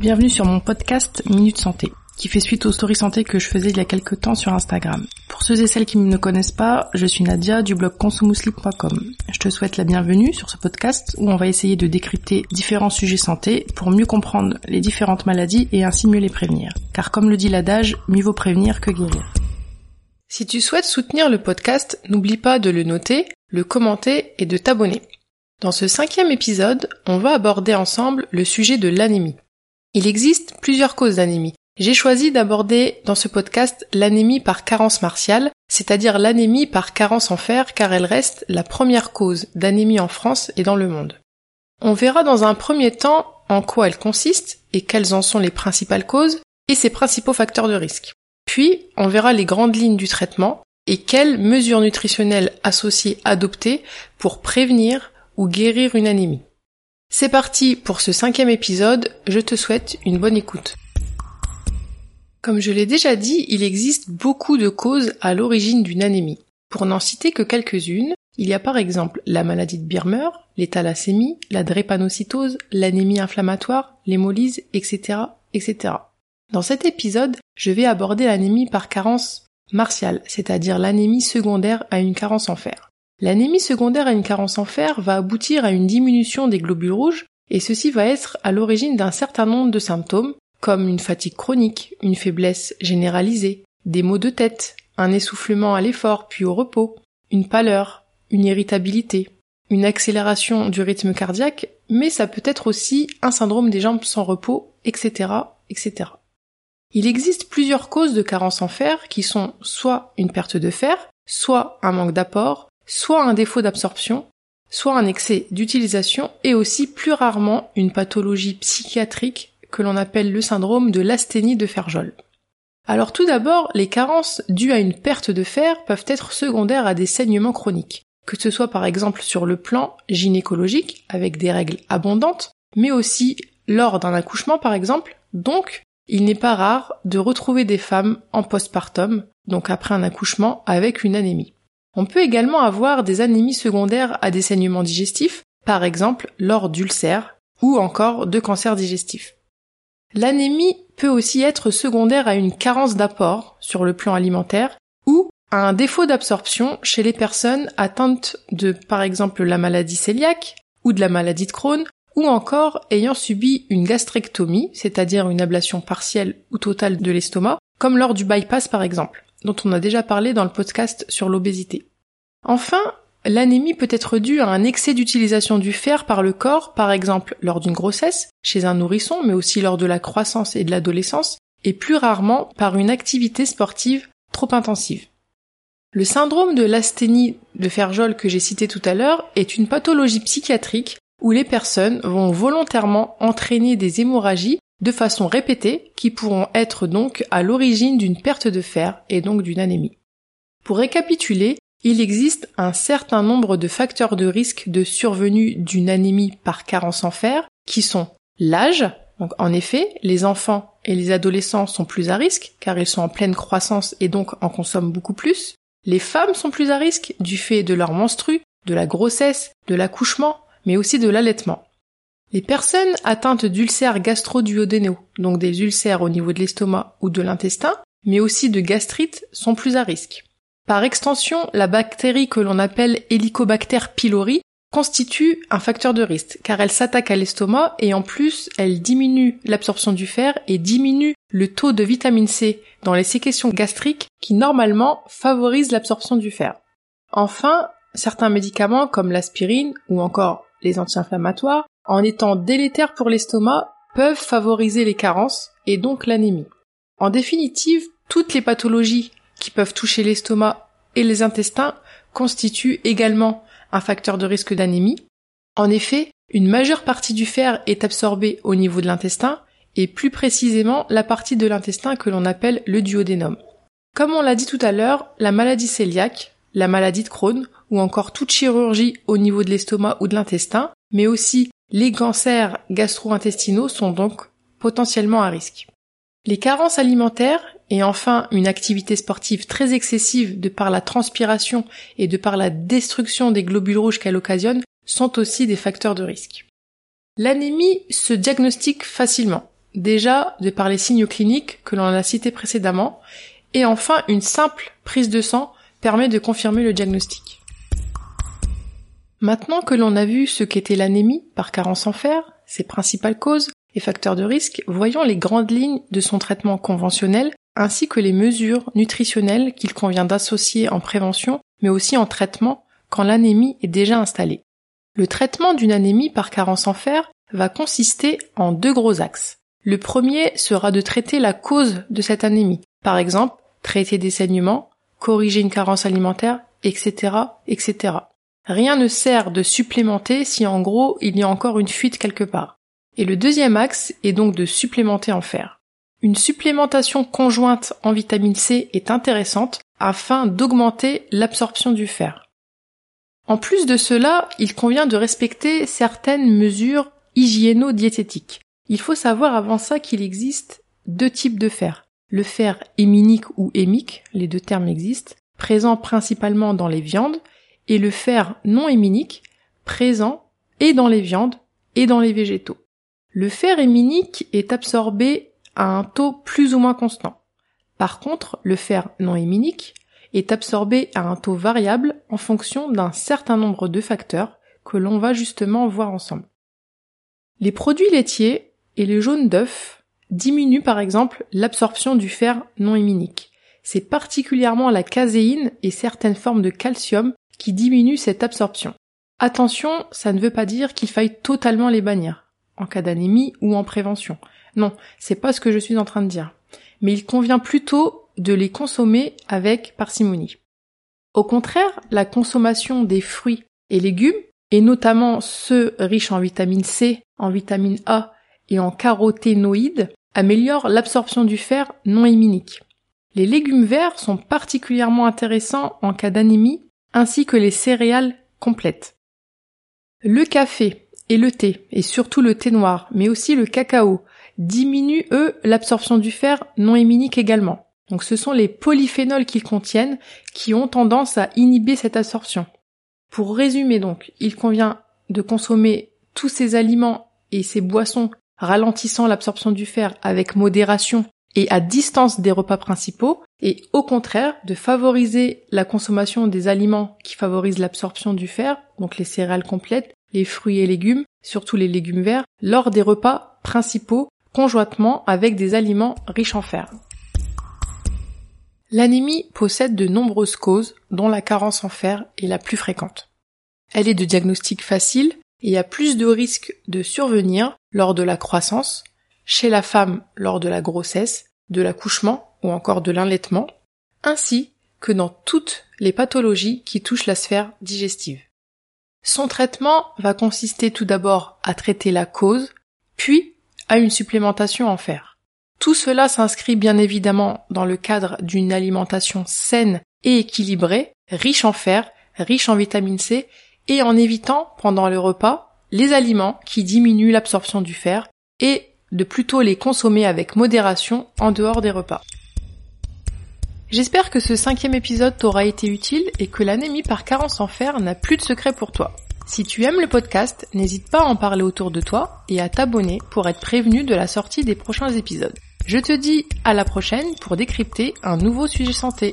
Bienvenue sur mon podcast Minute Santé, qui fait suite aux stories santé que je faisais il y a quelques temps sur Instagram. Pour ceux et celles qui ne me connaissent pas, je suis Nadia du blog consumousli.com. Je te souhaite la bienvenue sur ce podcast où on va essayer de décrypter différents sujets santé pour mieux comprendre les différentes maladies et ainsi mieux les prévenir. Car comme le dit l'adage, mieux vaut prévenir que guérir. Si tu souhaites soutenir le podcast, n'oublie pas de le noter, le commenter et de t'abonner. Dans ce cinquième épisode, on va aborder ensemble le sujet de l'anémie. Il existe plusieurs causes d'anémie. J'ai choisi d'aborder dans ce podcast l'anémie par carence martiale, c'est-à-dire l'anémie par carence en fer car elle reste la première cause d'anémie en France et dans le monde. On verra dans un premier temps en quoi elle consiste et quelles en sont les principales causes et ses principaux facteurs de risque. Puis, on verra les grandes lignes du traitement et quelles mesures nutritionnelles associées adopter pour prévenir ou guérir une anémie. C'est parti pour ce cinquième épisode, je te souhaite une bonne écoute. Comme je l'ai déjà dit, il existe beaucoup de causes à l'origine d'une anémie. Pour n'en citer que quelques-unes, il y a par exemple la maladie de Birmer, les la drépanocytose, l'anémie inflammatoire, l'hémolyse, etc., etc. Dans cet épisode, je vais aborder l'anémie par carence martiale, c'est-à-dire l'anémie secondaire à une carence en fer. L'anémie secondaire à une carence en fer va aboutir à une diminution des globules rouges et ceci va être à l'origine d'un certain nombre de symptômes comme une fatigue chronique, une faiblesse généralisée, des maux de tête, un essoufflement à l'effort puis au repos, une pâleur, une irritabilité, une accélération du rythme cardiaque, mais ça peut être aussi un syndrome des jambes sans repos, etc., etc. Il existe plusieurs causes de carence en fer qui sont soit une perte de fer, soit un manque d'apport, soit un défaut d'absorption, soit un excès d'utilisation et aussi plus rarement une pathologie psychiatrique que l'on appelle le syndrome de l'asthénie de Ferjol. Alors tout d'abord, les carences dues à une perte de fer peuvent être secondaires à des saignements chroniques, que ce soit par exemple sur le plan gynécologique avec des règles abondantes, mais aussi lors d'un accouchement par exemple, donc il n'est pas rare de retrouver des femmes en postpartum, donc après un accouchement, avec une anémie. On peut également avoir des anémies secondaires à des saignements digestifs, par exemple lors d'ulcères ou encore de cancers digestifs. L'anémie peut aussi être secondaire à une carence d'apport sur le plan alimentaire ou à un défaut d'absorption chez les personnes atteintes de par exemple la maladie cœliaque ou de la maladie de Crohn ou encore ayant subi une gastrectomie, c'est-à-dire une ablation partielle ou totale de l'estomac, comme lors du bypass par exemple dont on a déjà parlé dans le podcast sur l'obésité. Enfin, l'anémie peut être due à un excès d'utilisation du fer par le corps, par exemple lors d'une grossesse, chez un nourrisson, mais aussi lors de la croissance et de l'adolescence, et plus rarement par une activité sportive trop intensive. Le syndrome de l'asthénie de Ferjol que j'ai cité tout à l'heure est une pathologie psychiatrique où les personnes vont volontairement entraîner des hémorragies de façon répétée qui pourront être donc à l'origine d'une perte de fer et donc d'une anémie. Pour récapituler, il existe un certain nombre de facteurs de risque de survenue d'une anémie par carence en fer qui sont l'âge, donc en effet, les enfants et les adolescents sont plus à risque car ils sont en pleine croissance et donc en consomment beaucoup plus. Les femmes sont plus à risque du fait de leur menstru, de la grossesse, de l'accouchement, mais aussi de l'allaitement. Les personnes atteintes d'ulcères gastro-duodénaux, donc des ulcères au niveau de l'estomac ou de l'intestin, mais aussi de gastrite, sont plus à risque. Par extension, la bactérie que l'on appelle Helicobacter pylori constitue un facteur de risque, car elle s'attaque à l'estomac et en plus elle diminue l'absorption du fer et diminue le taux de vitamine C dans les séquestrations gastriques qui normalement favorisent l'absorption du fer. Enfin, certains médicaments comme l'aspirine ou encore les anti-inflammatoires en étant délétères pour l'estomac, peuvent favoriser les carences et donc l'anémie. En définitive, toutes les pathologies qui peuvent toucher l'estomac et les intestins constituent également un facteur de risque d'anémie. En effet, une majeure partie du fer est absorbée au niveau de l'intestin et plus précisément la partie de l'intestin que l'on appelle le duodénum. Comme on l'a dit tout à l'heure, la maladie cœliaque, la maladie de Crohn ou encore toute chirurgie au niveau de l'estomac ou de l'intestin, mais aussi les cancers gastro-intestinaux sont donc potentiellement à risque. Les carences alimentaires et enfin une activité sportive très excessive de par la transpiration et de par la destruction des globules rouges qu'elle occasionne sont aussi des facteurs de risque. L'anémie se diagnostique facilement. déjà de par les signes cliniques que l'on a cités précédemment, et enfin une simple prise de sang permet de confirmer le diagnostic. Maintenant que l'on a vu ce qu'était l'anémie par carence en fer, ses principales causes et facteurs de risque, voyons les grandes lignes de son traitement conventionnel ainsi que les mesures nutritionnelles qu'il convient d'associer en prévention mais aussi en traitement quand l'anémie est déjà installée. Le traitement d'une anémie par carence en fer va consister en deux gros axes. Le premier sera de traiter la cause de cette anémie. Par exemple, traiter des saignements, corriger une carence alimentaire, etc., etc. Rien ne sert de supplémenter si en gros il y a encore une fuite quelque part. Et le deuxième axe est donc de supplémenter en fer. Une supplémentation conjointe en vitamine C est intéressante afin d'augmenter l'absorption du fer. En plus de cela, il convient de respecter certaines mesures hygiéno-diététiques. Il faut savoir avant ça qu'il existe deux types de fer. Le fer héminique ou hémique, les deux termes existent, présent principalement dans les viandes, et le fer non héminique, présent et dans les viandes et dans les végétaux. Le fer héminique est absorbé à un taux plus ou moins constant. Par contre, le fer non héminique est absorbé à un taux variable en fonction d'un certain nombre de facteurs que l'on va justement voir ensemble. Les produits laitiers et les jaunes d'œufs diminuent par exemple l'absorption du fer non héminique. C'est particulièrement la caséine et certaines formes de calcium qui diminuent cette absorption. Attention, ça ne veut pas dire qu'il faille totalement les bannir, en cas d'anémie ou en prévention. Non, c'est pas ce que je suis en train de dire. Mais il convient plutôt de les consommer avec parcimonie. Au contraire, la consommation des fruits et légumes, et notamment ceux riches en vitamine C, en vitamine A et en caroténoïdes, améliore l'absorption du fer non héminique. Les légumes verts sont particulièrement intéressants en cas d'anémie, ainsi que les céréales complètes. Le café et le thé, et surtout le thé noir, mais aussi le cacao, diminuent eux l'absorption du fer non héminique également. Donc ce sont les polyphénols qu'ils contiennent qui ont tendance à inhiber cette absorption. Pour résumer donc, il convient de consommer tous ces aliments et ces boissons ralentissant l'absorption du fer avec modération et à distance des repas principaux, et au contraire de favoriser la consommation des aliments qui favorisent l'absorption du fer, donc les céréales complètes, les fruits et légumes, surtout les légumes verts, lors des repas principaux conjointement avec des aliments riches en fer. L'anémie possède de nombreuses causes dont la carence en fer est la plus fréquente. Elle est de diagnostic facile et a plus de risques de survenir lors de la croissance, chez la femme lors de la grossesse, de l'accouchement ou encore de l'enlaitement, ainsi que dans toutes les pathologies qui touchent la sphère digestive. Son traitement va consister tout d'abord à traiter la cause, puis à une supplémentation en fer. Tout cela s'inscrit bien évidemment dans le cadre d'une alimentation saine et équilibrée, riche en fer, riche en vitamine C, et en évitant, pendant le repas, les aliments qui diminuent l'absorption du fer, et de plutôt les consommer avec modération en dehors des repas. J'espère que ce cinquième épisode t'aura été utile et que l'anémie par carence en fer n'a plus de secret pour toi. Si tu aimes le podcast, n'hésite pas à en parler autour de toi et à t'abonner pour être prévenu de la sortie des prochains épisodes. Je te dis à la prochaine pour décrypter un nouveau sujet santé.